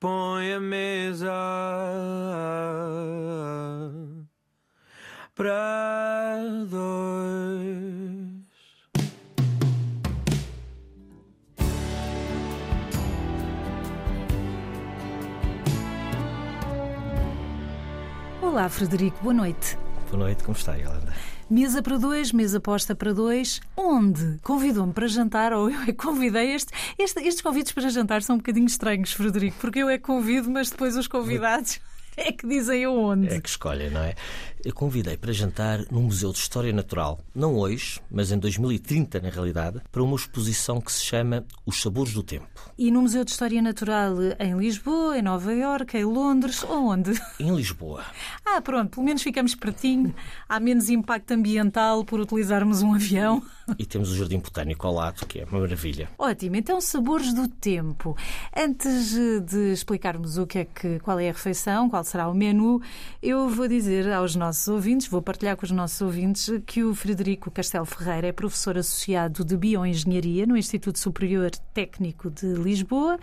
põe a mesa para dois. Olá, Frederico, boa noite. Boa noite, como está, Yolanda? Mesa para dois, mesa posta para dois. Onde? Convidou-me para jantar ou eu é convidei? Este, este- estes convites para jantar são um bocadinho estranhos, Frederico, porque eu é convido, mas depois os convidados é que dizem aonde. É que escolhem, não é? Eu convidei para jantar no Museu de História Natural, não hoje, mas em 2030, na realidade, para uma exposição que se chama Os Sabores do Tempo. E no Museu de História Natural em Lisboa, em Nova Iorque, em Londres, onde? Em Lisboa. Ah, pronto, pelo menos ficamos pertinho. Há menos impacto ambiental por utilizarmos um avião. E temos o Jardim Botânico ao lado, que é uma maravilha. Ótimo, então sabores do tempo. Antes de explicarmos o que é que, qual é a refeição, qual será o menu, eu vou dizer aos nossos ouvintes, vou partilhar com os nossos ouvintes que o Frederico Castelo Ferreira é professor associado de Bioengenharia no Instituto Superior Técnico de Lisboa,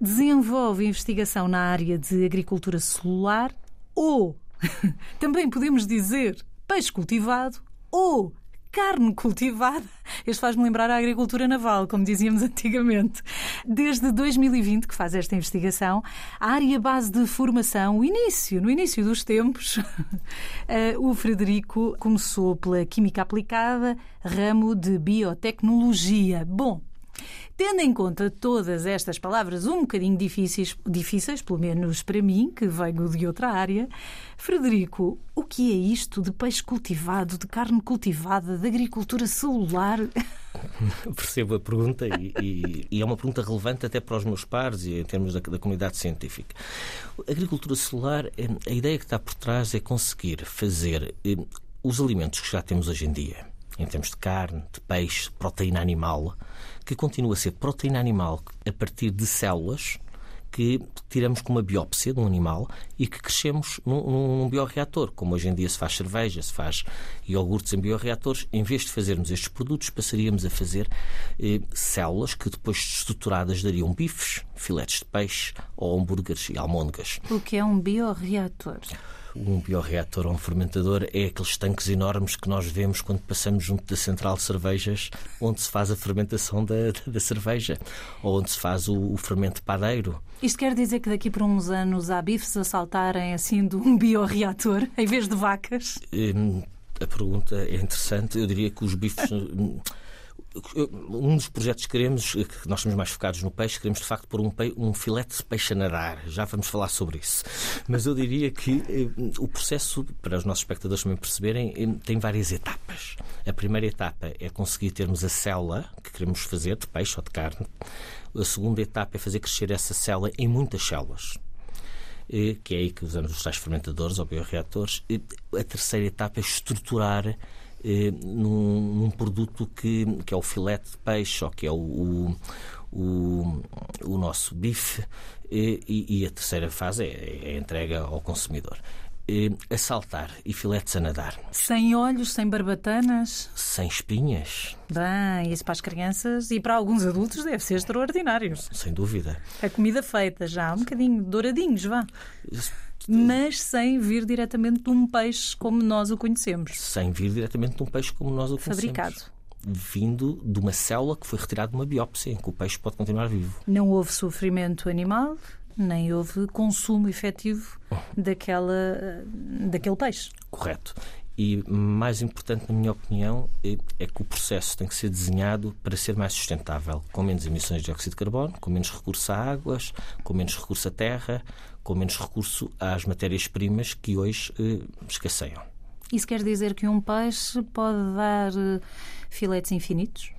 desenvolve investigação na área de agricultura celular ou também podemos dizer peixe cultivado ou carne cultivada. Este faz-me lembrar a agricultura naval, como dizíamos antigamente. Desde 2020 que faz esta investigação, a área base de formação, o início, no início dos tempos, eh, o Frederico começou pela Química Aplicada, ramo de Biotecnologia. Bom, Tendo em conta todas estas palavras um bocadinho difíceis, difíceis, pelo menos para mim, que venho de outra área, Frederico, o que é isto de peixe cultivado, de carne cultivada, de agricultura celular? Percebo a pergunta e, e- e é uma pergunta relevante até para os meus pares e em termos da, da comunidade científica. A agricultura celular, eh, a ideia que está por trás é conseguir fazer eh, os alimentos que já temos hoje em dia, em termos de carne, de peixe, proteína animal, que continua a ser proteína animal a partir de células que tiramos com uma biópsia de um animal e que crescemos num, num, num bioreator. Como hoje em dia se faz cerveja, se faz iogurtes em bioreatores, em vez de fazermos estes produtos, passaríamos a fazer eh, células que depois estruturadas dariam bifes, filetes de peixe ou hambúrgueres e almôndegas. O que é um bioreator? Um bioreator ou um fermentador é aqueles tanques enormes que nós vemos quando passamos junto da central de cervejas, onde se faz a fermentação da, da cerveja, ou onde se faz o, o fermento padeiro. Isto quer dizer que daqui por uns anos há bifes a saltarem assim de um bioreator, em vez de vacas? Hum, A pergunta é interessante. Eu diria que os bifes. hum, Um dos projetos que queremos, que nós estamos mais focados no peixe, queremos de facto pôr um, um filete de peixe a nadar. Já vamos falar sobre isso. Mas eu diria que hum, o processo, para os nossos espectadores também perceberem, hum, tem várias etapas. A primeira etapa é conseguir termos a célula que queremos fazer, de peixe ou de carne. A segunda etapa é fazer crescer essa célula em muitas células eh, que é aí que usamos os tais fermentadores ou bioreatores. E A terceira etapa é estruturar eh, num, num produto que, que é o filete de peixe ou que é o, o, o, o nosso bife. eh, E, e a terceira fase é, é a entrega ao consumidor. Eh, A saltar e filetes a nadar, Sem olhos, sem barbatanas? sem espinhas, Bem, isso para as crianças e para alguns adultos deve ser extraordinário. sem dúvida. A comida feita já, um bocadinho douradinhos, vá. Mas sem vir diretamente de um peixe como nós o conhecemos. Sem vir diretamente de um peixe como nós o conhecemos. Fabricado. Vindo de uma célula que foi retirada de uma biópsia, em que o peixe pode continuar vivo. Não houve sofrimento animal, nem houve consumo efetivo daquela, daquele peixe. Correto. E mais importante, na minha opinião, é, é que o processo tem que ser desenhado para ser mais sustentável, com menos emissões de dióxido de carbono, com menos recurso a águas, com menos recurso à terra, com menos recurso às matérias-primas que hoje eh, escasseiam. Isso quer dizer que um peixe pode dar eh, filetes infinitos?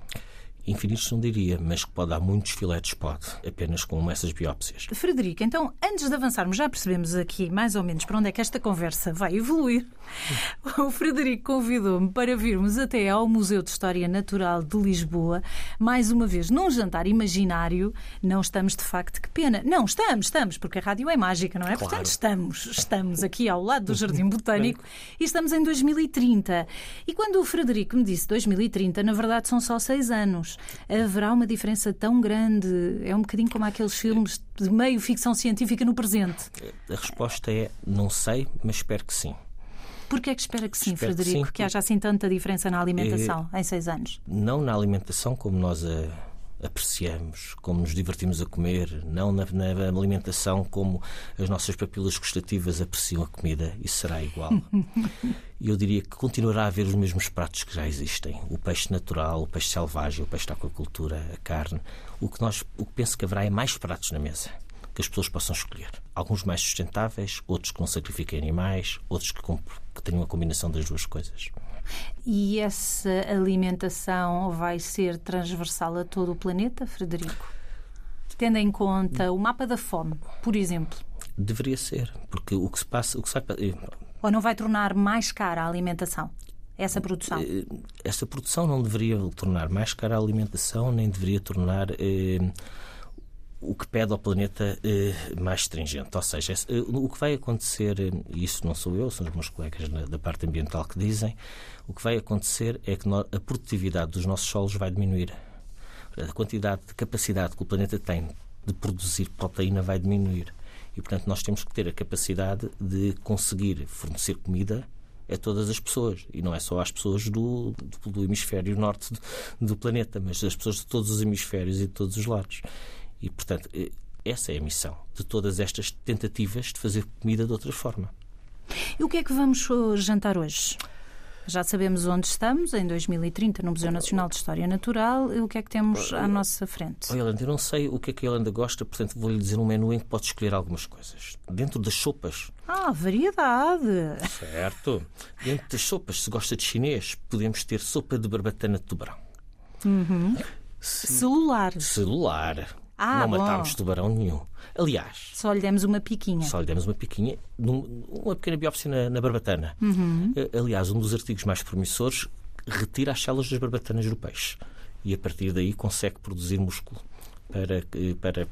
Infinitos não diria, mas que pode dar muitos filetes, pode, apenas com essas biópsias. Frederico, então, antes de avançarmos, já percebemos aqui mais ou menos para onde é que esta conversa vai evoluir. O Frederico convidou-me para virmos até ao Museu de História Natural de Lisboa, mais uma vez num jantar imaginário. Não estamos, de facto, que pena. Não, estamos, estamos, porque a rádio é mágica, não é? Claro. Portanto, estamos, estamos aqui ao lado do Jardim Botânico e estamos em 2030. E quando o Frederico me disse 2030, na verdade são só seis anos. Haverá uma diferença tão grande? É um bocadinho como aqueles filmes de meio ficção científica no presente. A resposta é não sei, mas espero que sim. Porquê é que espera que sim, Espero que Frederico? sim, Que, haja assim tanta diferença na alimentação É- em seis anos? Não na alimentação como nós a apreciamos, como nos divertimos a comer, não na, na alimentação como as nossas papilas gustativas apreciam a comida. Isso será igual. E eu diria que continuará a haver os mesmos pratos que já existem: o peixe natural, o peixe selvagem, o peixe da aquacultura, a carne. O que, nós, o que penso que haverá é mais pratos na mesa que as pessoas possam escolher. Alguns mais sustentáveis, outros que não sacrifiquem animais, outros que, que tenham a combinação das duas coisas. E essa alimentação vai ser transversal a todo o planeta, Frederico? Tendo em conta o mapa da fome, por exemplo. Deveria ser, porque o que se passa, o que se vai, Ou não vai tornar mais cara a alimentação? Essa produção? Eh, esta produção não deveria tornar mais cara a alimentação, nem deveria tornar eh, o que pede ao planeta eh, mais stringente. Ou seja, eh, o que vai acontecer, eh, e isso não sou eu, são os meus colegas da parte ambiental que dizem, o que vai acontecer é que a produtividade dos nossos solos vai diminuir. A quantidade de capacidade que o planeta tem de produzir proteína vai diminuir. E, portanto, nós temos que ter a capacidade de conseguir fornecer comida a todas as pessoas. E não é só às pessoas do, do, do hemisfério norte do, do planeta, mas as pessoas de todos os hemisférios e de todos os lados. E, portanto, eh, essa é a missão de todas estas tentativas de fazer comida de outra forma. E o que é que vamos uh, jantar hoje? Já sabemos onde estamos, em 2030, no Museu Nacional de História Natural. E o que é que temos à nossa frente? Oh, Yolanda, eu não sei o que é que a Yolanda gosta, portanto vou-lhe dizer um menu em que pode escolher algumas coisas. Dentro das sopas, Ah, variedade! certo? Dentro das sopas, se gosta de chinês, podemos ter sopa de barbatana de tubarão. Celular. Celular. Ah, não bom. matámos tubarão nenhum. Aliás, Só lhe demos uma piquinha. só lhe demos uma piquinha, num- uma pequena biópsia na, na barbatana. Uhum. Eh, Aliás, um dos artigos mais promissores retira as células das barbatanas do peixe e a partir daí consegue produzir músculo para, eh, para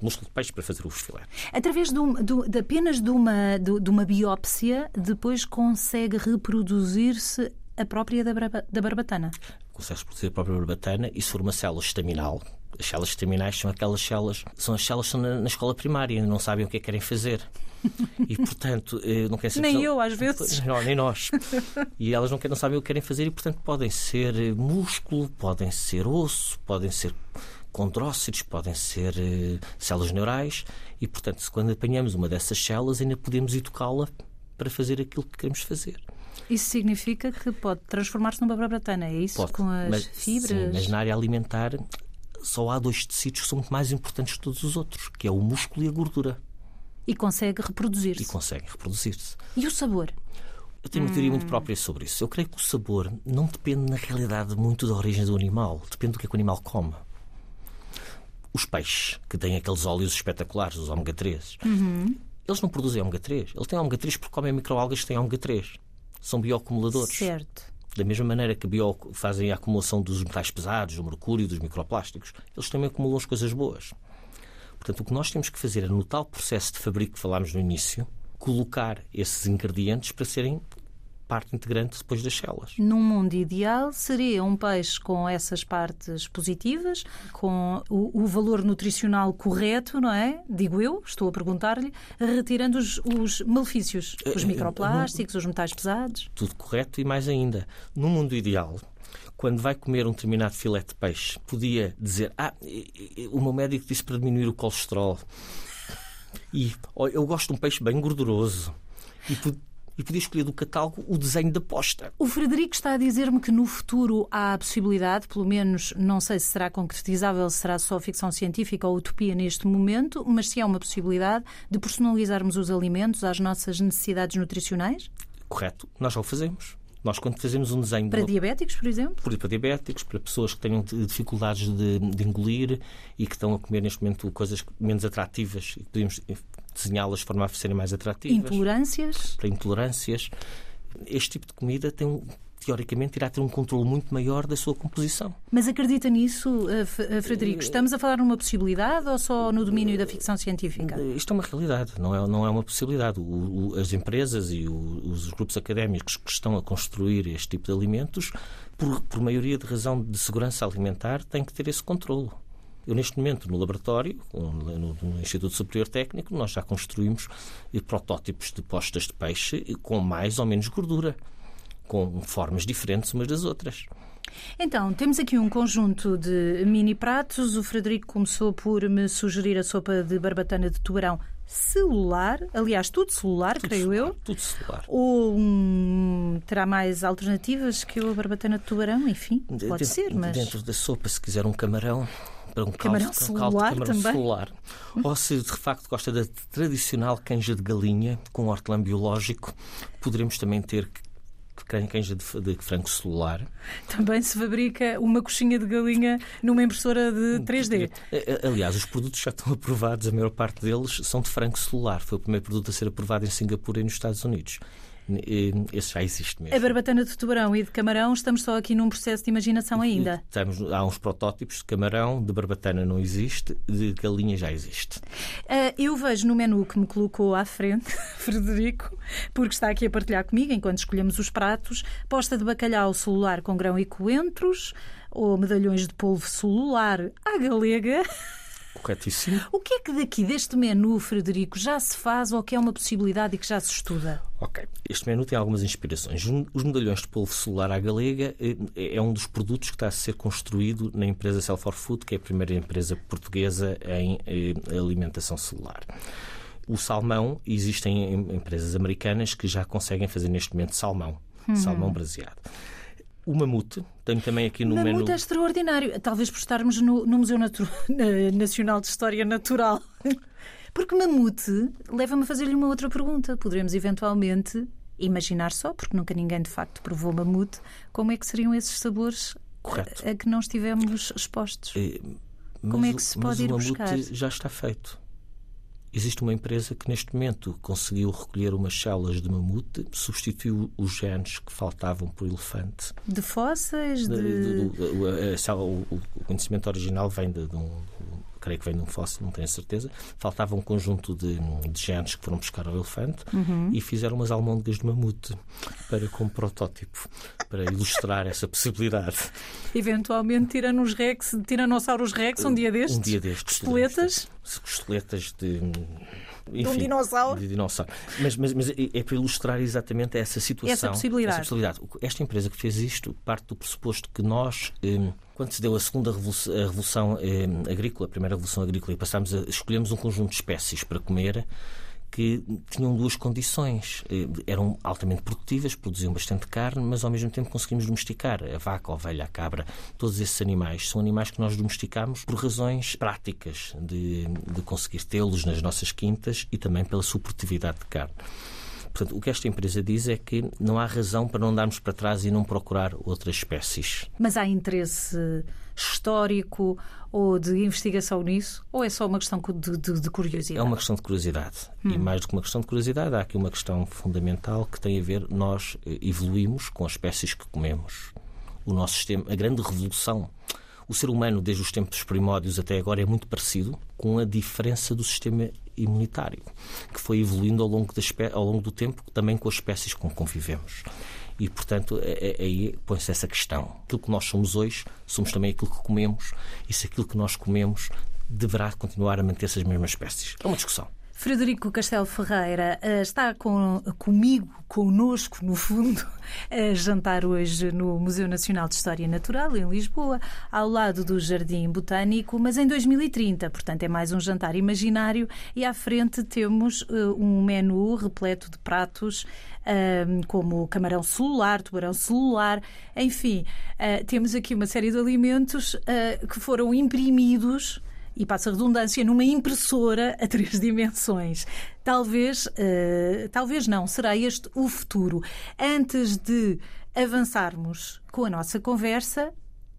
músculo de peixe para fazer os filetes. Através de, um- do- de apenas de uma, de, de uma biópsia, depois consegue reproduzir-se a própria da, da barbatana. Consegue produzir a própria barbatana e se for uma célula estaminal, as células estaminais são aquelas células, são as células que estão na, na escola primária, não sabem o que é que querem fazer. E, portanto, eh, não querem saber. Nem eu, às vezes. Não, nem nós. E elas não, querem, não sabem o que querem fazer e, portanto, podem ser eh, músculo, podem ser osso, podem ser condrócitos, podem ser eh, células neurais e, portanto, se quando apanhamos uma dessas células, ainda podemos educá-la para fazer aquilo que queremos fazer. Isso significa que pode transformar-se numa barbatana, é isso? Pode. Com as mas, fibras? Sim, mas na área alimentar só há dois tecidos que são muito mais importantes que todos os outros, que é o músculo e a gordura. E consegue E reproduzir-se. conseguem reproduzir-se. E o sabor? Eu tenho uma teoria muito própria sobre isso. Eu creio que o sabor não depende, na realidade, muito da origem do animal. Depende do que é que o animal come. Os peixes, que têm aqueles óleos espetaculares, os ômega 3, eles não produzem ômega 3. Eles têm ômega 3 porque comem microalgas que têm ômega 3. São bioacumuladores. Certo. Da mesma maneira que bio fazem a acumulação dos metais pesados, do mercúrio, dos microplásticos, eles também acumulam as coisas boas. Portanto, o que nós temos que fazer é, no tal processo de fabrico que falámos no início, colocar esses ingredientes para serem parte integrante depois das células. Num mundo ideal, seria um peixe com essas partes positivas, com o, o valor nutricional correto, não é? Digo eu, estou a perguntar-lhe, retirando os, os malefícios, os Eh, microplásticos, os metais pesados. Tudo correto e mais ainda. No mundo ideal, quando vai comer um determinado filete de peixe, podia dizer: Ah, o meu médico disse para diminuir o colesterol. E ó, eu gosto de um peixe bem gorduroso. E, e podia escolher do catálogo o desenho da posta. O Frederico está a dizer-me que no futuro há a possibilidade, pelo menos não sei se será concretizável, se será só ficção científica ou utopia neste momento, mas se há uma possibilidade de personalizarmos os alimentos às nossas necessidades nutricionais? Correto? Nós já o fazemos. Nós, quando fazemos um desenho de Para diabéticos, por exemplo? para diabéticos, para pessoas que tenham de- dificuldades de, de engolir e que estão a comer neste momento coisas menos atrativas e que podemos desenhá-las de forma a serem mais atrativas. Intolerâncias? Para intolerâncias. Este tipo de comida tem, um- teoricamente, irá ter um controle muito maior da sua composição. Mas acredita nisso, eh, eh, Frederico? Estamos a falar numa possibilidade ou só no domínio da ficção científica? Isto é uma realidade, não é, não é uma possibilidade. O, o, as empresas e o, os grupos académicos que estão a construir este tipo de alimentos, por, por maioria de razão de segurança alimentar, têm que ter esse controle. Eu, neste momento, no laboratório, no, no Instituto Superior Técnico, nós já construímos eh, protótipos de postas de peixe com mais ou menos gordura, com formas diferentes umas das outras. Então, temos aqui um conjunto de mini pratos. O Frederico começou por me sugerir a sopa de barbatana de tubarão celular, aliás, tudo celular, tudo creio celular, eu. Tudo celular. Ou terá mais alternativas que a barbatana de tubarão, enfim, pode ser, mas. Dentro da sopa, se quiser um camarão, para um camarão caldo, celular caldo de camarão também? celular. Ou se de facto gosta da tradicional canja de galinha com hortelã biológico, poderemos também ter canja de, de frango celular. Também se fabrica uma coxinha de galinha numa impressora de 3D. Aliás, os produtos já estão aprovados, a maior parte deles são de frango celular. Foi o primeiro produto a ser aprovado em Singapura e nos Estados Unidos. Esse já existe mesmo. A barbatana de tubarão e de camarão, estamos só aqui num processo de imaginação ainda. Estamos, há uns protótipos de camarão, de barbatana não existe, de galinha já existe. Uh, eu vejo no menu que me colocou à frente, Frederico, porque está aqui a partilhar comigo enquanto escolhemos os pratos, posta de bacalhau celular com grão e coentros, ou medalhões de polvo celular à galega. Corretíssimo. O que é que daqui deste menu, Frederico, já se faz ou que é uma possibilidade e que já se estuda? Ok. Este menu tem algumas inspirações. Os medalhões de polvo celular à galega eh, é um dos produtos que está a ser construído na empresa Cell for Food, que é a primeira empresa portuguesa em eh, alimentação celular. O salmão, existem empresas americanas que já conseguem fazer neste momento salmão, hum. salmão braseado. O mamute, tenho também aqui no mamute menu. Mamute é extraordinário. Talvez por estarmos no, no Museu Natu... Nacional de História Natural. Porque mamute leva-me a fazer-lhe uma outra pergunta. Poderemos eventualmente imaginar só, porque nunca ninguém de facto provou mamute, como é que seriam esses sabores Correto. a, a que não estivemos expostos? É, como é que se pode ir buscar? já está feito. Existe uma empresa que neste momento conseguiu recolher umas células de mamute, substituiu os genes que faltavam por elefante. De fósseis? De... de, de, de o, o, conhecimento original vem de, um, creio que vem de um fóssil, não tenho certeza. Faltava um conjunto de, de genes que foram buscar ao elefante uhum. e fizeram umas almôndegas de mamute para como protótipo, para ilustrar essa possibilidade. Eventualmente Tiranos Rex, Tiranossauros Rex, um dia destes? Um dia destes. Costeletas? Costeletas de enfim, de um dinossauro. De dinossauro. Mas, mas, mas, é para ilustrar exatamente essa situação. Essa possibilidade. essa possibilidade. Esta empresa que fez isto parte do pressuposto que nós, hum, quando se deu a segunda revolução, a revolução hum, agrícola, a primeira revolução agrícola, e passámos a escolhemos um conjunto de espécies para comer que tinham duas condições. Eh, eram altamente produtivas, produziam bastante carne, mas ao mesmo tempo conseguimos domesticar a vaca, a ovelha, a cabra. Todos esses animais são animais que nós domesticamos por razões práticas de, de conseguir tê-los nas nossas quintas e também pela sua produtividade de carne. Portanto, o que esta empresa diz é que não há razão para não darmos para trás e não procurar outras espécies. Mas há interesse histórico ou de investigação nisso? Ou é só uma questão de, de, de curiosidade? É uma questão de curiosidade. Hum. E mais do que uma questão de curiosidade, há aqui uma questão fundamental que tem a ver, nós eh, evoluímos com as espécies que comemos. O nosso sistema, a grande revolução o ser humano, desde os tempos primórdios até agora, é muito parecido, com a diferença do sistema imunitário, que foi evoluindo ao longo, ao longo do tempo, também com as espécies com que convivemos. E, portanto, é, é, aí põe-se essa questão. Aquilo que nós somos hoje, somos também aquilo que comemos, e se aquilo que nós comemos deverá continuar a manter-se as mesmas espécies. É uma discussão. Frederico Castelo Ferreira eh, está com, comigo, conosco, no fundo, a jantar hoje no Museu Nacional de História Natural, em Lisboa, ao lado do Jardim Botânico, mas em 2030. Portanto, é mais um jantar imaginário e à frente temos uh, um menu repleto de pratos uh, como camarão celular, tubarão celular, enfim, uh, temos aqui uma série de alimentos que foram imprimidos e passa a redundância, numa impressora a três dimensões. Talvez, uh, talvez não, será este o futuro. Antes de avançarmos com a nossa conversa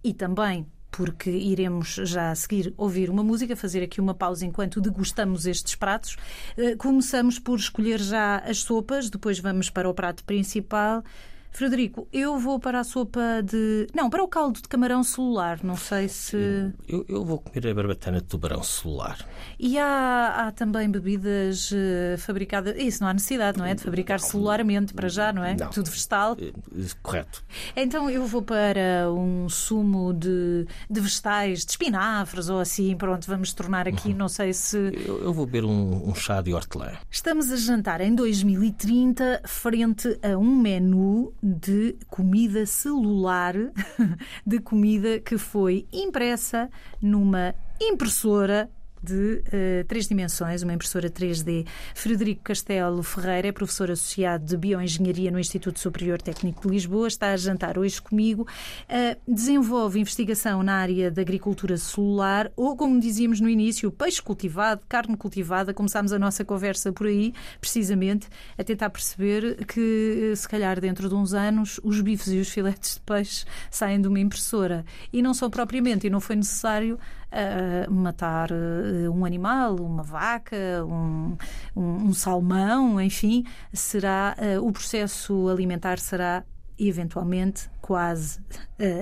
e também porque iremos já a seguir ouvir uma música, fazer aqui uma pausa enquanto degustamos estes pratos. Uh, começamos por escolher já as sopas, depois vamos para o prato principal. Frederico, eu vou para a sopa de. Não, para o caldo de camarão celular. Não sei se. Eu, eu vou comer a barbatana de tubarão celular. E há, há também bebidas eh, fabricadas. Isso não há necessidade, não é? De fabricar celularmente para já, não é? Não. Tudo vegetal. Eh, eh, Correto. Então eu vou para um sumo de, de vegetais, de espinafres ou assim. Pronto, vamos tornar aqui, não sei se. Eu, eu vou beber um, um chá de hortelã. Estamos a jantar em 2030 frente a um menu de comida celular, de comida que foi impressa numa impressora de eh, três dimensões, uma impressora 3D. Frederico Castelo Ferreira é professor associado de Bioengenharia no Instituto Superior Técnico de Lisboa, está a jantar hoje comigo. Eh, desenvolve investigação na área da agricultura celular ou, como dizíamos no início, peixe cultivado, carne cultivada. Começámos a nossa conversa por aí, precisamente, a tentar perceber que, eh, se calhar, dentro de uns anos, os bifes e os filetes de peixe saem de uma impressora e não são propriamente, e não foi necessário uh, matar uh, um animal, uma vaca, um, um, um salmão, enfim, será uh, o processo alimentar será eventualmente quase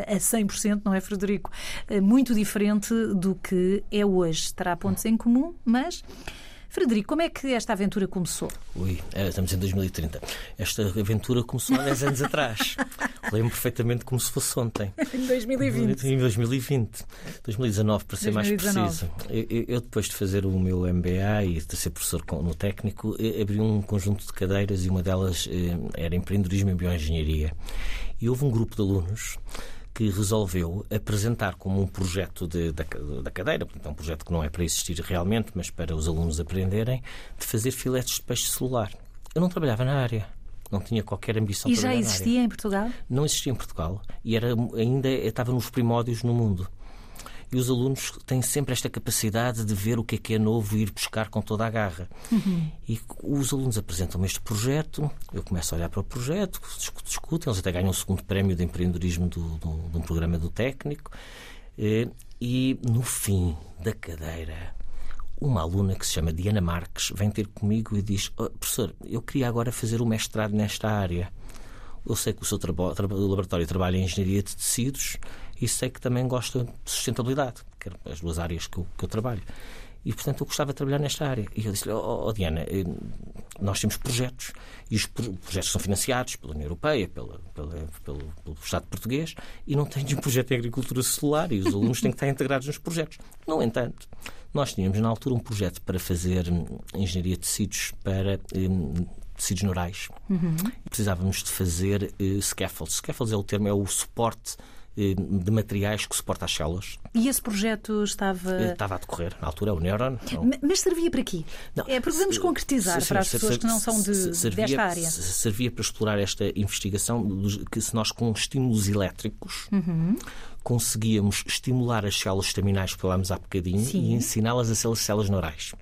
a 100%, não é, Frederico? Muito diferente do que é hoje. Terá pontos em comum, mas Frederico, como é que esta aventura começou? Ui, é, estamos em 2030. Esta aventura começou há 10 anos atrás. Lembro perfeitamente como se fosse ontem. Em 2020. Em 2020. 2019, para ser 2019. mais preciso. Eu, eu, depois de fazer o meu MBA e de ser professor no técnico, eh, abri um conjunto de cadeiras e uma delas eh, era empreendedorismo e bioengenharia. E houve um grupo de alunos que resolveu apresentar como um projeto de- da, da cadeira, portanto, é um projeto que não é para existir realmente, mas para os alunos aprenderem, de fazer filetes de peixe celular. Eu não trabalhava na área. Não tinha qualquer ambição E já existia em Portugal? não existia em Portugal e era, ainda estava nos primórdios no mundo. E os alunos têm sempre esta capacidade de ver o que é que é novo e ir buscar com toda a garra. E os alunos apresentam-me este projeto, eu começo a olhar para o projeto, discu- discutem, eles até ganham o segundo prémio de empreendedorismo do, do- de um programa do técnico. Eh, E no fim da cadeira, uma aluna que se chama Diana Marques vem ter comigo e diz: "Oh, Professor, eu queria agora fazer o mestrado nesta área. Eu sei que o seu traba- laboratório trabalha em engenharia de tecidos e sei que também gosta de sustentabilidade, que eram as duas áreas que eu, que eu trabalho. E, portanto, eu gostava de trabalhar nesta área. E eu disse-lhe, oh, oh, Diana, eh, nós temos projetos e os pro- projetos são financiados pela União Europeia, pela, pela- pelo, pelo Estado português e não tens um projeto em agricultura celular e os alunos têm que estar integrados nos projetos. No entanto, nós tínhamos na altura um projeto para fazer hum, engenharia de tecidos para hum, tecidos neurais. E precisávamos de fazer eh, scaffolds. Scaffolds é o termo, é o suporte eh, de materiais que suporta as células. E esse projeto estava. Eh, Estava a decorrer na altura, o Neuron. Ma- Mas servia para quê? Não, é vamos se- concretizar para as pessoas que não são de, se- servia- desta área. se- Servia para explorar esta investigação que se nós com estímulos elétricos Uhum. conseguíamos estimular as células estaminais que falámos há bocadinho Sim. Uhum. e ensiná-las a ser células neurais,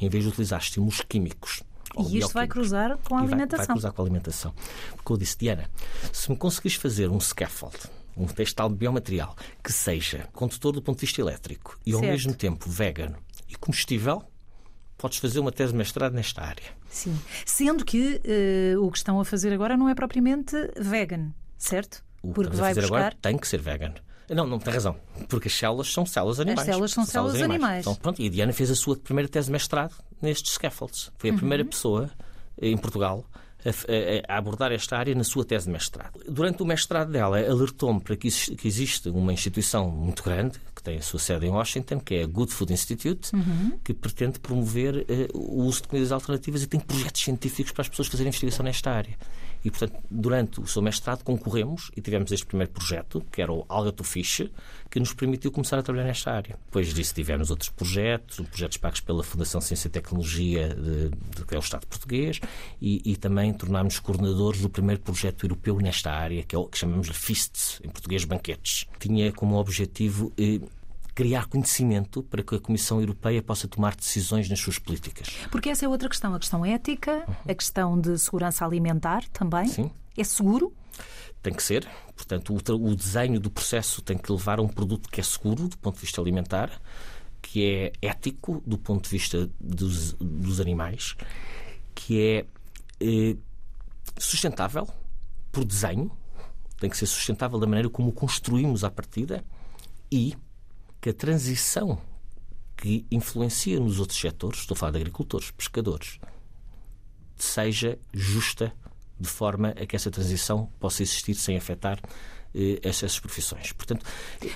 em vez de utilizar estímulos químicos. E isto vai cruzar com a vai- alimentação. Vai, cruzar com a alimentação. Porque eu disse, Diana, se me conseguires fazer um scaffold, um textal de biomaterial, que seja condutor do ponto de vista elétrico e ao Certo. mesmo tempo vegan e combustível, podes fazer uma tese de mestrado nesta área. Sim. Sendo que eh, o que estão a fazer agora não é propriamente vegan, certo? O que Porque a vai fazer buscar. agora tem que ser vegan. Não, não tem razão. Porque as células são células animais. células são células animais. Então, pronto, e a Diana fez a sua primeira tese de mestrado nestes scaffolds. Foi a Uhum. primeira pessoa eh, em Portugal a, a- abordar esta área na sua tese de mestrado. Durante o mestrado dela, alertou-me para que, existe- uma instituição muito grande, que tem a sua sede em Washington, que é a Good Food Institute, Uhum. que pretende promover eh, o uso de comidas alternativas e tem projetos científicos para as pessoas fazerem investigação nesta área. E, portanto, durante o seu mestrado concorremos e tivemos este primeiro projeto, que era o Alga Fish, que nos permitiu começar a trabalhar nesta área. Depois disso tivemos outros projetos, projetos pagos pela Fundação Ciência e Tecnologia, de, de- que é o Estado português, e, e também tornámos coordenadores do primeiro projeto europeu nesta área, que é o que chamamos de FISTS, em português banquetes. Tinha como objetivo eh, criar conhecimento para que a Comissão Europeia possa tomar decisões nas suas políticas. Porque essa é outra questão, a questão ética, a questão de segurança alimentar também. Sim. É seguro? Tem que ser. Portanto, o, o desenho do processo tem que levar a um produto que é seguro do ponto de vista alimentar, que é ético do ponto de vista dos, dos animais, que é eh, sustentável por desenho, tem que ser sustentável da maneira como o construímos à partida e que a transição que influencia nos outros setores, estou a falar de agricultores, pescadores, seja justa de forma a que essa transição possa existir sem afetar eh, essas profissões. Portanto,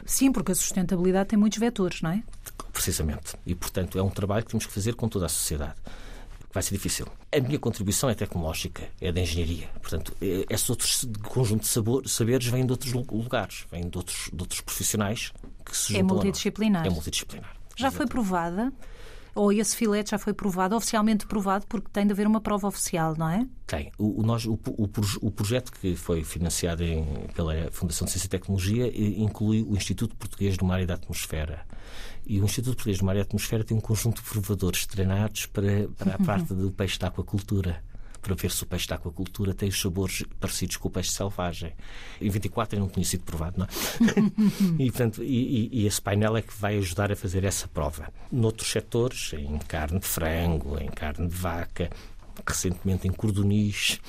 Sim, porque a sustentabilidade tem muitos vetores, não é? precisamente. E, portanto, é um trabalho que temos que fazer com toda a sociedade. Vai ser difícil. A minha contribuição é tecnológica, é da engenharia. Portanto, eh, esse outro conjunto de saberes vem de outros lugares, vem de outros, de outros profissionais que se É juntam nós. multidisciplinar. É multidisciplinar. Já foi Exatamente. provada? Ou esse filete já foi provado, oficialmente provado, porque tem de haver uma prova oficial, não é? Tem. O, o, nós, o, o, o projeto que foi financiado em- pela Fundação de Ciência e Tecnologia eh, inclui o Instituto Português do Mar e da Atmosfera. E o Instituto Português do Mar e da Atmosfera tem um conjunto de provadores treinados para, para a parte do peixe da aquacultura. Para ver se o peixe da aquacultura tem os sabores parecidos com o peixe selvagem. Em 24 não tinha sido provado, não é? e, portanto, e- e esse painel é que vai ajudar a fazer essa prova. Noutros setores, em carne de frango, em carne de vaca, recentemente em cordonis,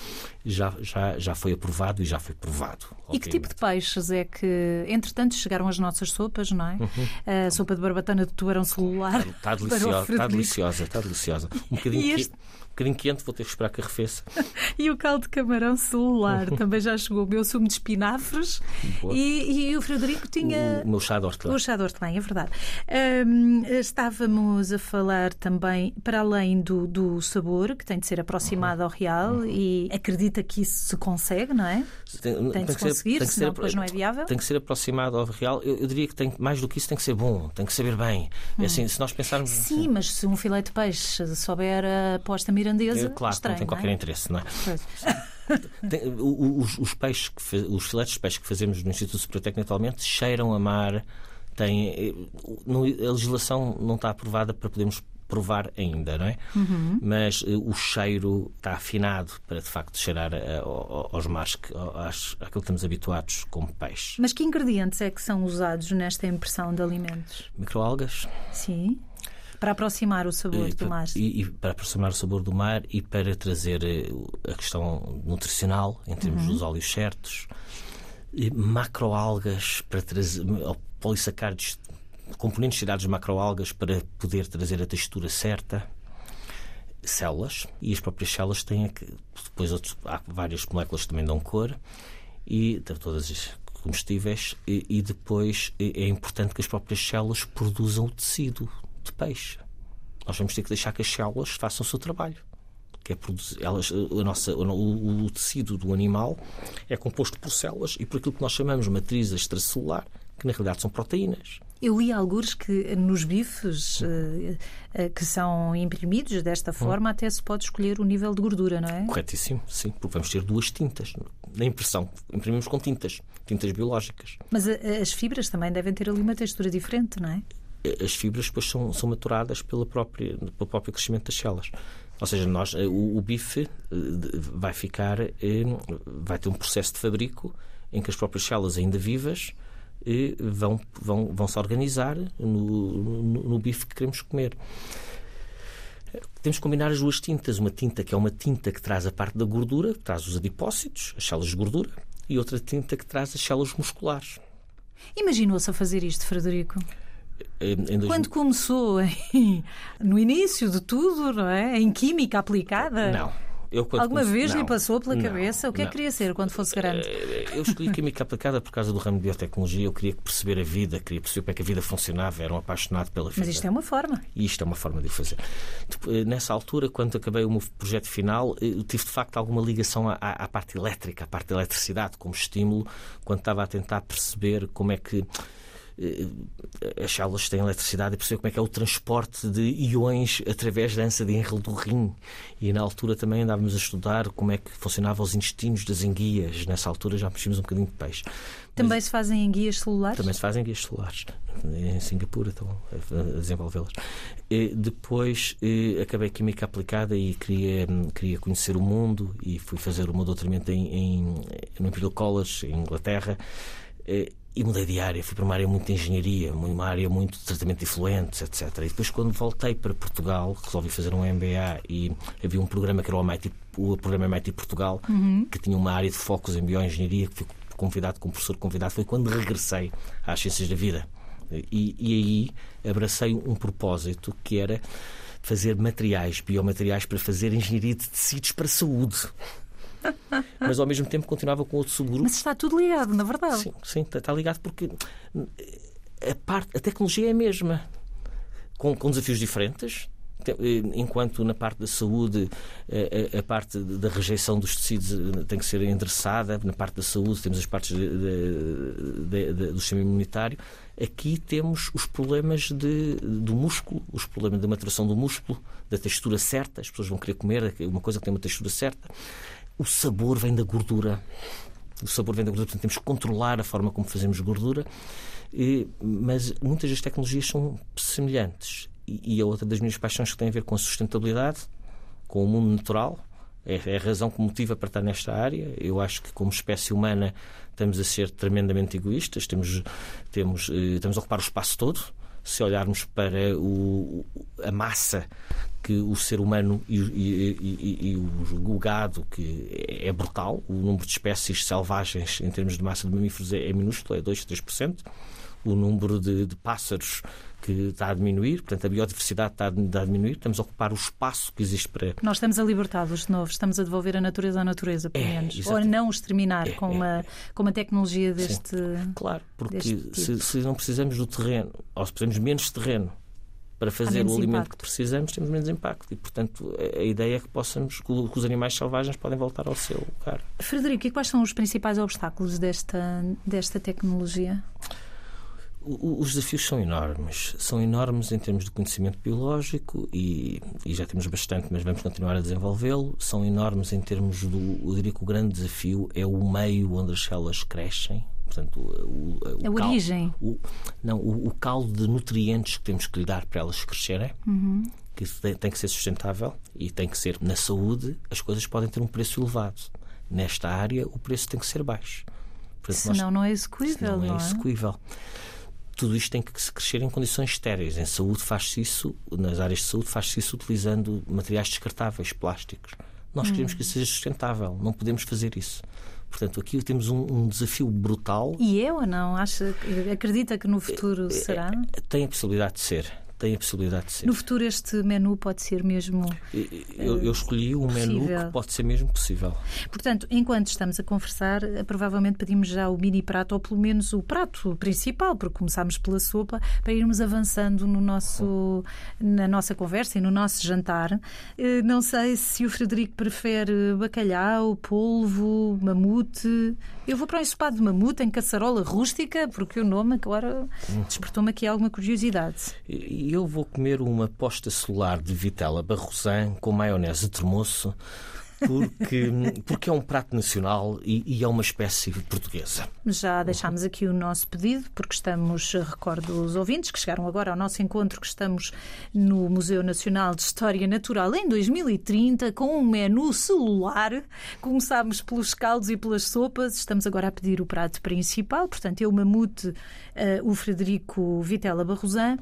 já, já, já foi aprovado e já foi provado. E que tipo de peixes é que, entretanto, chegaram as nossas sopas, não é? A sopa de barbatana de tubarão celular. Está deliciosa, está deliciosa, está deliciosa. Um bocadinho, que- este- um bocadinho quente, vou ter que esperar que arrefeça. E o caldo de camarão celular também já chegou. O meu sumo de espinafres. E, e o Frederico tinha. O meu chá de hortelã. O chá de hortelã, é verdade. Hum, estávamos a falar também, para além do, do sabor, que tem de ser aproximado ao real, e que isso se consegue, não é? Tem, Tem de que se conseguir, que senão depois não é viável? Tem que ser aproximado ao real. Eu, eu diria que tem, mais do que isso tem que ser bom, tem que saber bem. É assim, se nós pensarmos. Sim, mas se um filete de peixe souber a posta mirandesa, É, claro, estranho, não tem qualquer é? interesse, não é? Tem- os, os peixes, que os filetes de peixe que fazemos no Instituto Superior Técnico atualmente cheiram a mar. Tem, eh, a legislação não está aprovada para podermos provar ainda, não é? Mas eh, o cheiro está afinado para de facto cheirar ao- aos mares, que- às- àquilo que estamos habituados como peixe. Mas que ingredientes é que são usados nesta impressão de alimentos? Microalgas, Sim. Para aproximar o sabor eh, do mar. E, e para aproximar o sabor do mar e para trazer eh, a questão nutricional em termos Uhum. dos óleos certos, e macroalgas para trazer polissacáridos, componentes tirados de macroalgas para poder trazer a textura certa. Células e as próprias células têm que- depois outros, há várias moléculas que também dão cor e todas as comestíveis e, e depois é importante que as próprias células produzam o tecido de peixe. Nós vamos ter que deixar que as células façam o seu trabalho. Que é produzir, elas, a nossa, o- o tecido do animal é composto por células e por aquilo que nós chamamos de matriz extracelular, que na realidade são proteínas. Eu li alguns que nos bifes eh, eh, que são imprimidos desta forma até se pode escolher o nível de gordura, não é? Corretíssimo, sim, porque vamos ter duas tintas. Na impressão, imprimimos com tintas, tintas biológicas. Mas a- as fibras também devem ter ali uma textura diferente, não é? as fibras depois são, são maturadas pela própria, pelo próprio crescimento das células. Ou seja, nós, eh, o, o bife eh, vai ficar, eh, vai ter um processo de fabrico em que as próprias células ainda vivas eh, vão, vão, vão se organizar no, no, no bife que queremos comer. Temos que combinar as duas tintas. Uma tinta que é uma tinta que traz a parte da gordura, que traz os adipócitos, as células de gordura, e outra tinta que traz as células musculares. Imaginou-se a fazer isto, Frederico? Dois- Quando começou no início de tudo, não é? Em química aplicada? Não. Eu, Alguma vez lhe não, passou pela não, cabeça? O que é não. que queria ser quando fosse grande? Eh, Eu escolhi química aplicada por causa do ramo de biotecnologia. Eu queria perceber a vida, queria perceber como é que a vida funcionava. Era um apaixonado pela vida. Mas isto é uma forma. E isto é uma forma de o fazer. Depois, Nessa altura, quando acabei o meu projeto final, eh, eu tive de facto alguma ligação à, à- parte elétrica, à parte da eletricidade como estímulo, quando estava a tentar perceber como é que eh, as células têm eletricidade e perceber como é que é o transporte de iões através da ânsia de Henry do rim. E na altura também andávamos a estudar como é que funcionavam os intestinos das enguias. Nessa altura já mexíamos um bocadinho de peixe. Também se fazem em guias celulares? Também se fazem guias solares. Em Singapura estão a desenvolvê-las. Eh, Depois eh, acabei Química Aplicada e queria, hum, queria conhecer o mundo e fui fazer o meu doutoramento em, em, no Imperial College, em Inglaterra. E mudei de área, fui para uma área muito de engenharia, uma área muito de tratamento de efluentes, etc. E depois, quando voltei para Portugal, resolvi fazer um MBA e havia um programa que era o, MIT, o programa MIT Portugal, que tinha uma área de focos em bioengenharia, que fui convidado como professor convidado. Foi quando regressei às ciências da vida. E, e aí abracei um propósito que era fazer materiais, biomateriais para fazer engenharia de tecidos para a saúde. Mas ao mesmo tempo continuava com outro subgrupo. Mas está tudo ligado, na verdade. Sim, sim, está ligado porque a, parte, a tecnologia é a mesma, com, com desafios diferentes, enquanto na parte da saúde a, a, parte da rejeição dos tecidos eh, tem que ser endereçada, na parte da saúde temos as partes de, de, de, do sistema imunitário, aqui temos os problemas do músculo, os problemas da maturação do músculo, da textura certa, as pessoas vão querer comer uma coisa que tem uma textura certa. O sabor vem da gordura. O sabor vem da gordura, portanto temos que controlar a forma como fazemos gordura, mas muitas das tecnologias são semelhantes e a outra das minhas paixões que tem a ver com a sustentabilidade, com o mundo natural. É, é a razão que motiva para estar nesta área. Eu acho que, como espécie humana, estamos a ser tremendamente egoístas, temos, temos, eh, estamos a ocupar o espaço todo. Se olharmos para o, a massa que o ser humano e, e, e, e o, o, gado, que é, é, brutal, o número de espécies selvagens em termos de massa de mamíferos é, é minúsculo, é 2, 3%. O número de, de pássaros que está a diminuir, portanto a biodiversidade está a diminuir, estamos a ocupar o espaço que existe para. Nós estamos a libertá-los de novo, estamos a devolver a natureza à natureza, pelo é, menos. Ou a não exterminar é, com, é, uma, com uma tecnologia deste. Sim. Claro, porque se, se, não precisamos do terreno, ou se precisamos menos terreno para fazer o alimento impacto. que precisamos, temos menos impacto. E, portanto, a ideia é que possamos, que os animais selvagens podem voltar ao seu lugar. Frederico, e quais são os principais obstáculos desta, desta tecnologia? os desafios são enormes. São enormes em termos de conhecimento biológico e, e já temos bastante, mas vamos continuar a desenvolvê-lo. São enormes em termos do. Eu diria que o grande desafio é o meio onde as células crescem. Portanto, o, o, a caldo, origem. O, não, o, o, caldo de nutrientes que temos que lhe dar para elas crescerem. Uhum. Que tem, tem que ser sustentável e tem que ser na saúde. As coisas podem ter um preço elevado. Nesta área, o preço tem que ser baixo. Portanto, senão nós, não é execuível. Não, não é execuível tudo isto tem que se crescer em condições estéreis. Em saúde faz-se isso, nas áreas de saúde faz-se isso utilizando materiais descartáveis, plásticos. Nós queremos que isso seja sustentável, não podemos fazer isso. Portanto, aqui temos um, um, desafio brutal. E eu ou não? Acha, acredita que no futuro é, será? Tem a possibilidade de ser tem a possibilidade de ser. No futuro, este menu pode ser mesmo. Eu, eu escolhi um possível. menu que pode ser mesmo possível. Portanto, enquanto estamos a conversar, eh, provavelmente pedimos já o mini prato, ou pelo menos o prato principal, porque começámos pela sopa, para irmos avançando no nosso, na nossa conversa e no nosso jantar. Eh, não sei se o Frederico prefere bacalhau, polvo, mamute. Eu vou para um ensopado de mamute em caçarola rústica, porque o nome agora despertou-me aqui alguma curiosidade. E eu vou comer uma posta solar de vitela barrosan com maionese de termoço porque, porque é um prato nacional e, e, é uma espécie portuguesa. Já deixámos aqui o nosso pedido, porque estamos, recordo os ouvintes que chegaram agora ao nosso encontro, que estamos no Museu Nacional de História Natural em 2030, com um menu celular. Começámos pelos caldos e pelas sopas, estamos agora a pedir o prato principal, portanto, eu, Mamute, uh, o Frederico Vitela Barrosan.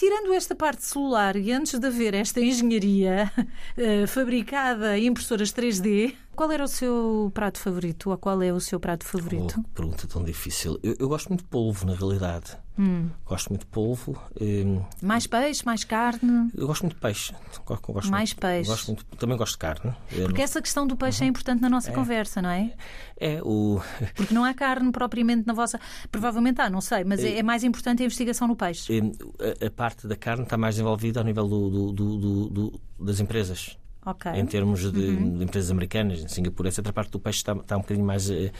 Tirando esta parte celular e antes de haver esta engenharia uh, fabricada em impressoras 3D, qual era o seu prato favorito? Ou qual é o seu prato favorito? Oh, pergunta tão difícil. Eu, eu, gosto muito de polvo, na realidade. Hum. Gosto muito de polvo. Um, mais peixe, mais carne? Eu gosto muito de peixe. Gosto, gosto mais muito, peixe. Gosto muito, também gosto de carne. Porque essa questão do peixe uhum. é importante na nossa é. conversa, não é? É o. Porque não há carne propriamente na vossa. Provavelmente há, não sei, mas é, é mais importante a investigação no peixe. A, a, parte da carne está mais envolvida ao nível do, do, do, das empresas. Okay. Em termos de, uhum. de, empresas americanas, em Singapura, essa outra parte do peixe está, está um bocadinho mais. Eh,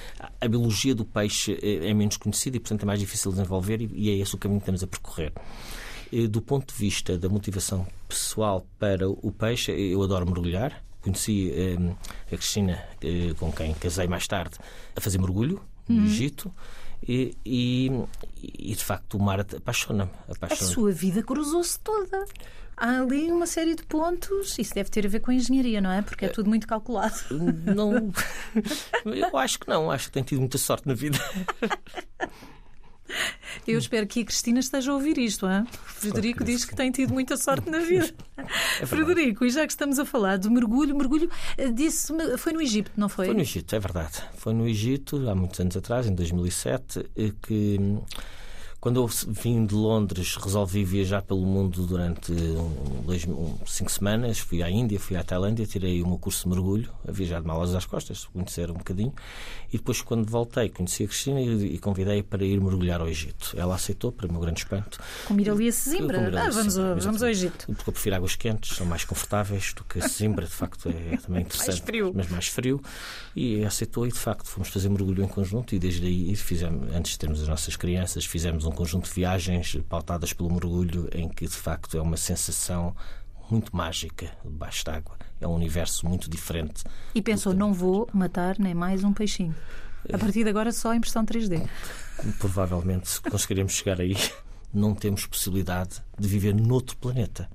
a biologia do peixe é, é menos conhecida e, portanto, é mais difícil de desenvolver, e, e é esse o caminho que estamos a percorrer. Do ponto de vista da motivação pessoal para o peixe, eu adoro mergulhar. Conheci eh, a Cristina, eh, com quem casei mais tarde, a fazer mergulho no uhum. Egito. E, e, e, de facto o mar apaixona-me. Apaixona a sua vida cruzou-se toda há ali uma série de pontos. Isso deve ter a ver com a engenharia, não é? Porque é tudo muito calculado. Não. Eu acho que não. Acho que tem tido muita sorte na vida. Eu espero que a Cristina esteja a ouvir isto. Hein? Frederico diz que tem tido muita sorte na vida. É Frederico, e já que estamos a falar de mergulho, mergulho eh, disse foi no Egito, não foi? Foi no Egito, é verdade. Foi no Egito, há muitos anos atrás, em 2007, eh, que hum, quando eu vim de Londres, resolvi viajar pelo mundo durante um, dois, um, cinco semanas. Fui à Índia, fui à Tailândia, tirei o meu curso de mergulho, a viajar de malas às costas, conhecer um bocadinho. E depois, quando voltei, conheci a Cristina e, e convidei para ir mergulhar ao Egito. Ela aceitou, para o meu grande espanto. Ali a Sesimbra. Ah, vamos, ao, vamos ao Egito. Porque eu prefiro águas quentes, são mais confortáveis do que Sesimbra, de facto é, é também interessante. mais frio. Mas mais frio. E aceitou e, de facto, fomos fazer mergulho em conjunto e desde aí, fizemos, antes de termos as nossas crianças, fizemos um conjunto de viagens pautadas pelo mergulho em que, de facto, é uma sensação muito mágica debaixo d'água. É um universo muito diferente. E pensou, não vou matar nem mais um peixinho. A partir de agora só impressão 3D. Provavelmente, se conseguiremos chegar aí, não temos possibilidade de viver noutro planeta.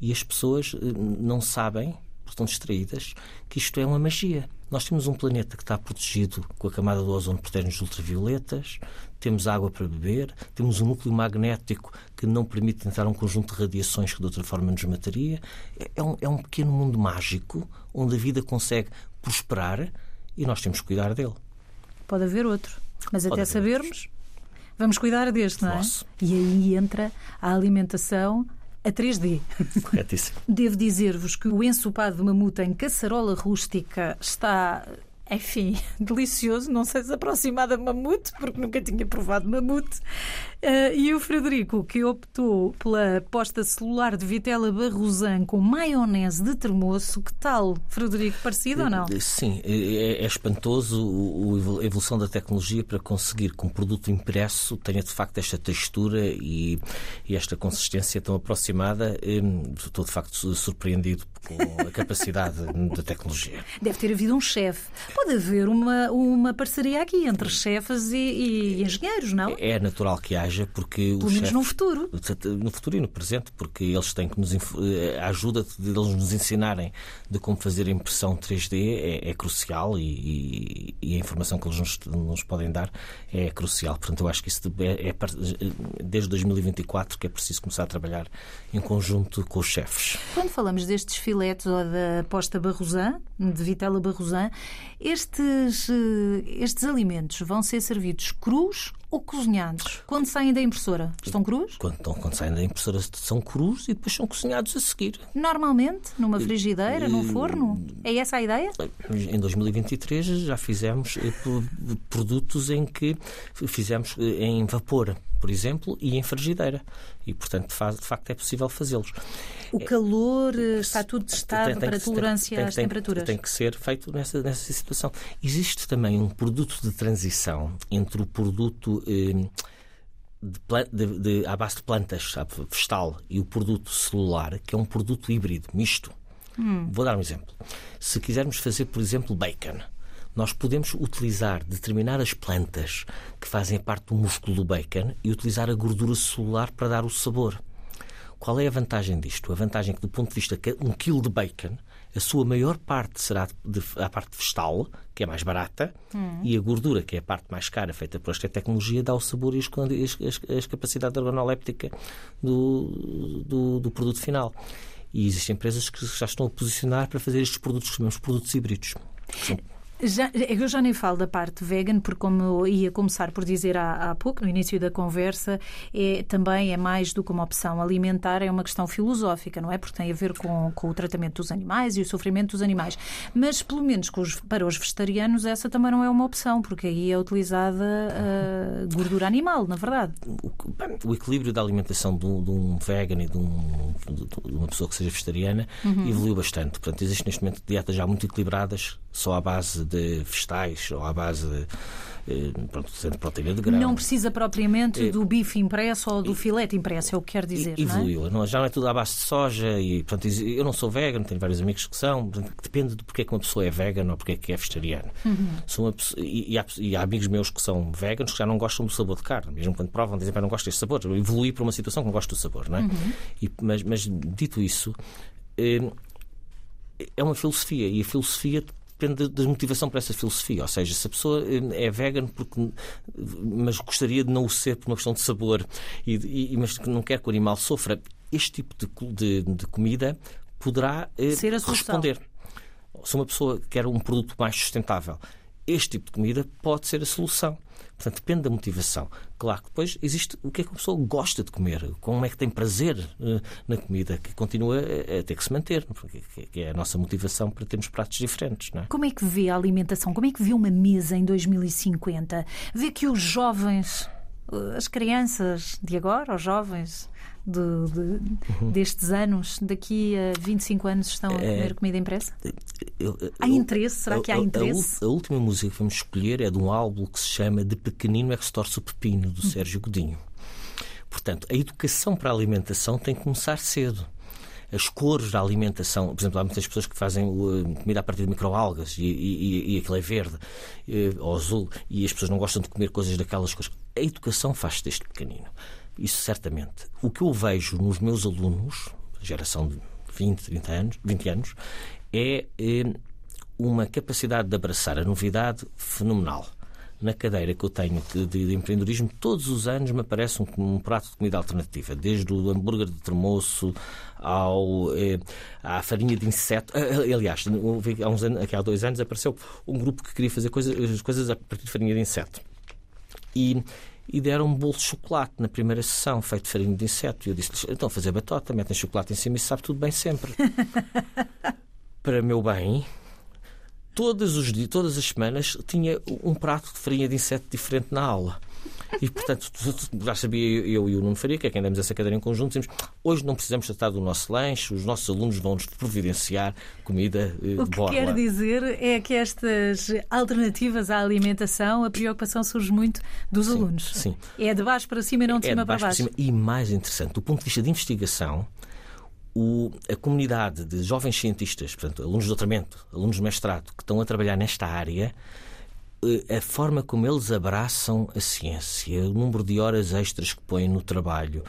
E as pessoas eh, não sabem, estão distraídas, que isto é uma magia. Nós temos um planeta que está protegido com a camada do ozono por termos ultravioletas, temos água para beber, temos um núcleo magnético que não permite entrar um conjunto de radiações que de outra forma nos mataria. É um, é um pequeno mundo mágico onde a vida consegue prosperar e nós temos que cuidar dele. Pode haver outro, mas Pode até sabermos, outros. vamos cuidar deste, não é? Nosso. E aí entra a alimentação a 3D. Corretíssimo. Devo dizer-vos que o ensopado de mamute em caçarola rústica está enfim, delicioso. Não sei se aproximada de mamute, porque nunca tinha provado mamute. Uh, e o Frederico, que optou pela posta celular de vitela barrosan com maionese de termoço, que tal, Frederico? Parecido ou não? Sim, é, é espantoso a evolução da tecnologia para conseguir que um produto impresso tenha de facto esta textura e, e esta consistência tão aproximada. Estou de facto surpreendido com a capacidade da tecnologia. Deve ter havido um chefe. Pode haver uma, uma parceria aqui entre chefes e, e engenheiros, não? É, natural que haja, porque Pelo menos no futuro. No futuro e no presente, porque eles têm que nos. Eh, a ajuda de eles nos ensinarem de como fazer a impressão 3D é, é crucial e, e, e, a informação que eles nos, nos, podem dar é crucial. Portanto, eu acho que isso é, é desde 2024 que é preciso começar a trabalhar em conjunto com os chefes. Quando falamos destes filetes ou da posta barrosan, de vitela barrosan, estes, eh, estes alimentos vão ser servidos crus ou cozinhados? Quando saem da impressora? Estão crus? Quando, quando saem da impressora são crus e depois são cozinhados a seguir. Normalmente? Numa frigideira? Num forno? É essa a ideia? Em 2023 já fizemos eh, produtos em que fizemos eh, em vapor por exemplo, e em frigideira. E, portanto, de facto, é possível fazê-los. O calor eh, está tudo testado tem, tem, para tolerância tem, às temperaturas? Tem que ser feito nessa, nessa situação. Existe também um produto de transição entre o produto. Eh, de, de, de, à base de plantas, vegetal, e o produto celular, que é um produto híbrido, misto. Hum. Vou dar um exemplo. Se quisermos fazer, por exemplo, bacon, nós podemos utilizar determinadas plantas que fazem parte do músculo do bacon e utilizar a gordura celular para dar o sabor. Qual é a vantagem disto? A vantagem é que, do ponto de vista de um quilo de bacon, a sua maior parte será de, a parte vegetal, que é mais barata, hum. e a gordura, que é a parte mais cara, feita por esta tecnologia, dá o sabor e a capacidade organoléptica do, do, do, produto final. E existem empresas que já estão a posicionar para fazer estes produtos que chamamos produtos híbridos. São já, eu já nem falo da parte vegan, porque como ia começar por dizer há, há pouco, no início da conversa, é, também é mais do que uma opção alimentar, é uma questão filosófica, não é? Porque tem a ver com, com o tratamento dos animais e o sofrimento dos animais. Mas, pelo menos os, para os vegetarianos, essa também não é uma opção, porque aí é utilizada uh, gordura animal, na verdade. O, o, equilíbrio da alimentação de um, de um vegan e de, um, de, uma pessoa que seja vegetariana uhum. evoluiu bastante. Portanto, existem neste momento dietas já muito equilibradas, só à base de vegetais ou à base eh, pronto, de proteína de grão. Não precisa propriamente é, do bife impresso ou do filete impresso, é o que quer dizer. Evoluiu. Não é? Já não é tudo à base de soja e portanto, eu não sou vegan, tenho vários amigos que são. Portanto, depende de porque é que uma pessoa é vegan ou porque é que é vegetariana. Uhum. Pessoa, e, e, há, e, há, amigos meus que são veganos que já não gostam do sabor de carne. Mesmo quando provam, dizem que não gosto deste sabor. Eu evolui para uma situação que não gosto do sabor. Não é? Uhum. E, mas, mas, dito isso, eh, é uma filosofia e a filosofia depende da motivação para essa filosofia. Ou seja, se a pessoa eh, é vegan porque, mas gostaria de não o ser por uma questão de sabor, e, e, mas que não quer que o animal sofra, este tipo de, de, de comida poderá eh, responder. Se uma pessoa quer um produto mais sustentável, este tipo de comida pode ser a solução. Portanto, depende da motivação. Claro que depois existe o que é que a pessoa gosta de comer, como é que tem prazer uh, na comida, que continua a, ter que se manter, porque, que é a nossa motivação para termos pratos diferentes. É? Como é que vê a alimentação? Como é que vê uma mesa em 2050? Vê que os jovens, eh, as crianças de agora, os jovens, de, de, uhum. destes anos, daqui a 25 anos, estão a é, comer comida impressa? Eu, eu, há interesse? Será que há interesse? A, a, última música que vamos escolher é de um álbum que se chama De Pequenino é que se torce o Pepino, do hum. Sérgio Godinho. Portanto, a educação para a alimentação tem que começar cedo as cores da alimentação. Por exemplo, há muitas pessoas que fazem comida a partir de microalgas e, e, e aquilo é verde eh, ou azul e as pessoas não gostam de comer coisas daquelas coisas. A educação faz-se desde pequenino. Isso certamente. O que eu vejo nos meus alunos, geração de 20, 30 anos, 20 anos, é, é uma capacidade de abraçar a novidade fenomenal. Na cadeira que eu tenho de, de, de empreendedorismo, todos os anos me aparece um, um, prato de comida alternativa, desde o hambúrguer de termoço ao, eh, à farinha de inseto. Aliás, há, uns anos, aqui há dois anos apareceu um grupo que queria fazer coisas, coisas a partir de farinha de inseto. E e deram um bolo de chocolate na primeira sessão, feito de farinha de inseto. E eu disse-lhes: então, fazer batota, metem chocolate em cima e sabe tudo bem sempre. Para meu bem, todos os dias, todas as semanas, tinha um prato de farinha de inseto diferente na aula. E, portanto, já sabia eu e o Nuno Faria, que é quem demos essa cadeira em conjunto, dizemos hoje não precisamos tratar do nosso lanche, os nossos alunos vão-nos providenciar comida eh, O que borla. quer dizer é que estas alternativas à alimentação, a preocupação surge muito dos sim, alunos. Sim. É de baixo para cima e não de é cima de baixo para baixo. Para cima. E mais interessante, do ponto de vista de investigação, o, a comunidade de jovens cientistas, portanto, alunos de doutoramento, alunos de mestrado, que estão a trabalhar nesta área, a forma como eles abraçam a ciência, o número de horas extras que põem no trabalho,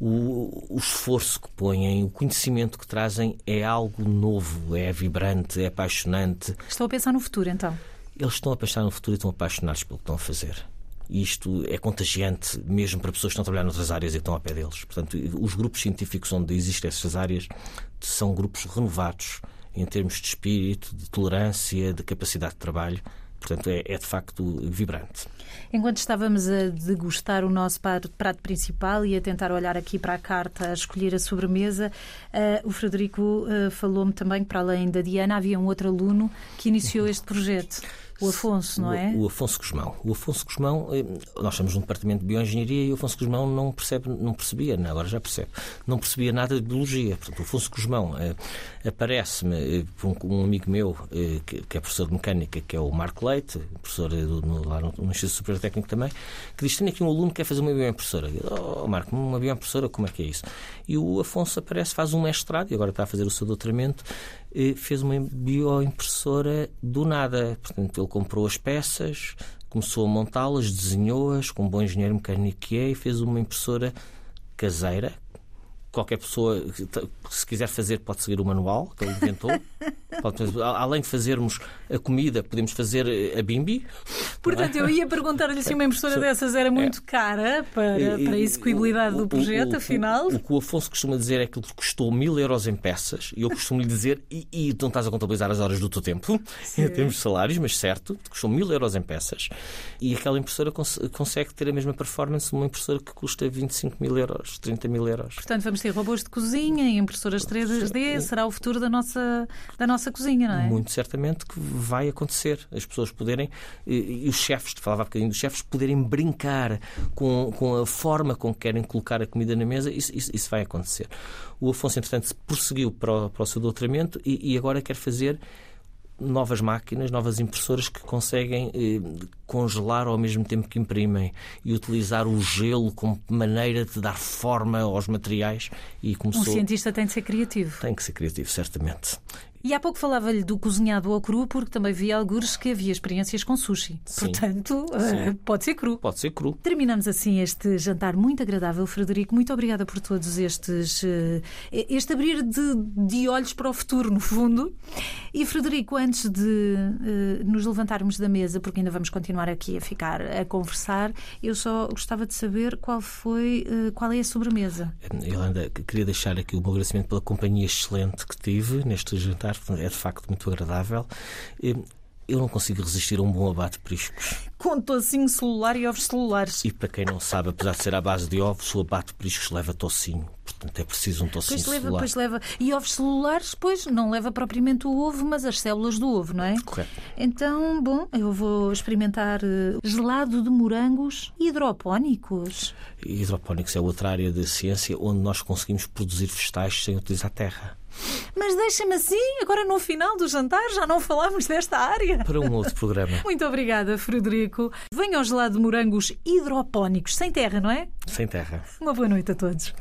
o, o, esforço que põem, o conhecimento que trazem é algo novo, é vibrante, é apaixonante. Estão a pensar no futuro, então? Eles estão a pensar no futuro e estão apaixonados pelo que estão a fazer. E isto é contagiante mesmo para pessoas que estão a trabalhar noutras áreas e estão ao pé deles. Portanto, os grupos científicos onde existem essas áreas são grupos renovados em termos de espírito, de tolerância, de capacidade de trabalho Portanto, é, é, de facto vibrante. Enquanto estávamos a degustar o nosso prato principal e a tentar olhar aqui para a carta, a escolher a sobremesa, uh, o Frederico uh, falou-me também que, para além da Diana, havia um outro aluno que iniciou este projeto. O Afonso, não é? O, o Afonso Guzmão. O Afonso Guzmão, eh, nós estamos no departamento de bioengenharia e o Afonso Guzmão não percebe, não percebia, agora já percebe, não percebia nada de biologia. Portanto, o Afonso Guzmão eh, aparece-me eh, um, um, amigo meu eh, que, que, é professor de mecânica, que é o Marco Leite, professor do, no, lá no, no Instituto Superior Técnico também, que diz: Tenho aqui um aluno que quer fazer uma bioimpressora. Eu, oh, Marco, uma bioimpressora, como é que é isso? E o Afonso aparece, faz um mestrado e agora está a fazer o seu doutoramento fez uma bioimpressora do nada. Portanto, ele comprou as peças, começou a montá-las, desenhou-as com um bom engenheiro mecânico que é e fez uma impressora caseira. Qualquer pessoa, se quiser fazer, pode seguir o manual que ele inventou. além de fazermos a comida, podemos fazer a bimbi. Portanto, é? eu ia perguntar-lhe se uma impressora dessas era muito é. cara para, para a execuibilidade do projeto, o, o, afinal. O, o, que o Afonso costuma dizer é que custou mil euros em peças, e eu costumo lhe dizer, e, e não estás a contabilizar as horas do teu tempo, em termos de salários, mas certo, custou mil euros em peças, e aquela impressora cons consegue ter a mesma performance de uma impressora que custa 25 mil euros, 30 mil euros. Portanto, vamos ter robôs de cozinha e impressoras 3D, será o futuro da nossa, da nossa cozinha, não é? Muito certamente que vai acontecer. As pessoas poderem, e, e os chefes, falava há bocadinho dos chefes, poderem brincar com, com a forma com que querem colocar a comida na mesa, isso, isso, isso vai acontecer. O Afonso, entretanto, prosseguiu para o, para o seu doutoramento e, e agora quer fazer novas máquinas, novas impressoras que conseguem eh, congelar ao mesmo tempo que imprimem e utilizar o gelo como maneira de dar forma aos materiais. E começou... Um cientista tem de ser criativo. Tem que ser criativo, certamente. E há pouco falava-lhe do cozinhado ao cru, porque também vi alguns que havia experiências com sushi. Sim. Portanto, Sim. Uh, pode ser cru. Pode ser cru. Terminamos assim este jantar muito agradável, Frederico. Muito obrigada por todos estes. Uh, este abrir de, de olhos para o futuro, no fundo. E Frederico, antes de uh, nos levantarmos da mesa, porque ainda vamos continuar aqui a ficar a conversar, eu só gostava de saber qual foi, qual é a sobremesa. Yolanda, queria deixar aqui o meu agradecimento pela companhia excelente que tive neste jantar, é de facto muito agradável. Eu não consigo resistir a um bom abate de priscos. Com tocinho celular e ovos celulares. E para quem não sabe, apesar de ser à base de ovos, o abate de priscos leva tocinho. Portanto, é preciso um tocinho pois leva, celular. Pois leva. E ovos celulares, pois, não leva propriamente o ovo, mas as células do ovo, não é? Correto. Então, bom, eu vou experimentar eh, gelado de morangos hidropónicos. Hidropónicos é outra área de ciência onde nós conseguimos produzir vegetais sem utilizar terra. Mas deixa-me assim, agora no final do jantar já não falámos desta área. Para um outro programa. Muito obrigada, Frederico. Venha ao gelado de morangos hidropónicos, sem terra, não é? Sem terra. Uma boa noite a todos.